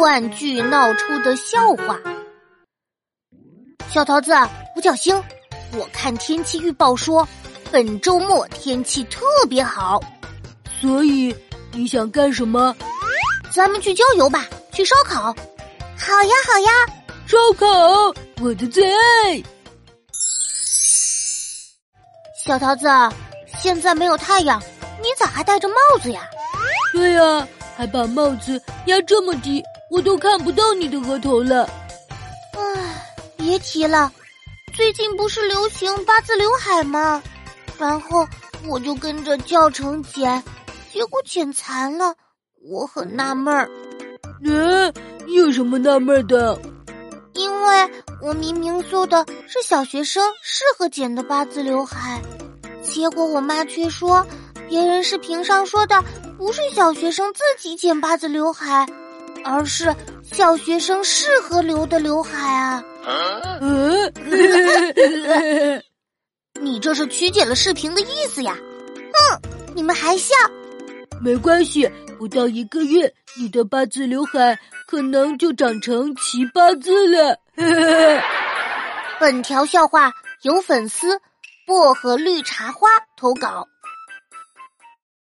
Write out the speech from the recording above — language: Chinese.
断句闹出的笑话。小桃子，五角星，我看天气预报说，本周末天气特别好，所以你想干什么？咱们去郊游吧，去烧烤。好呀，好呀，烧烤，我的最爱。小桃子，现在没有太阳，你咋还戴着帽子呀？对呀，还把帽子压这么低，我都看不到你的额头了。唉，别提了，最近不是流行八字刘海吗？然后我就跟着教程剪，结果剪残了，我很纳闷儿。嗯，有什么纳闷的？因为我明明做的是小学生适合剪的八字刘海，结果我妈却说别人视频上说的不是小学生自己剪八字刘海，而是小学生适合留的刘海啊！嗯，你这是曲解了视频的意思呀！哼，你们还笑？没关系，不到一个月，你的八字刘海可能就长成齐八字了。本条笑话由粉丝薄荷绿茶花投稿。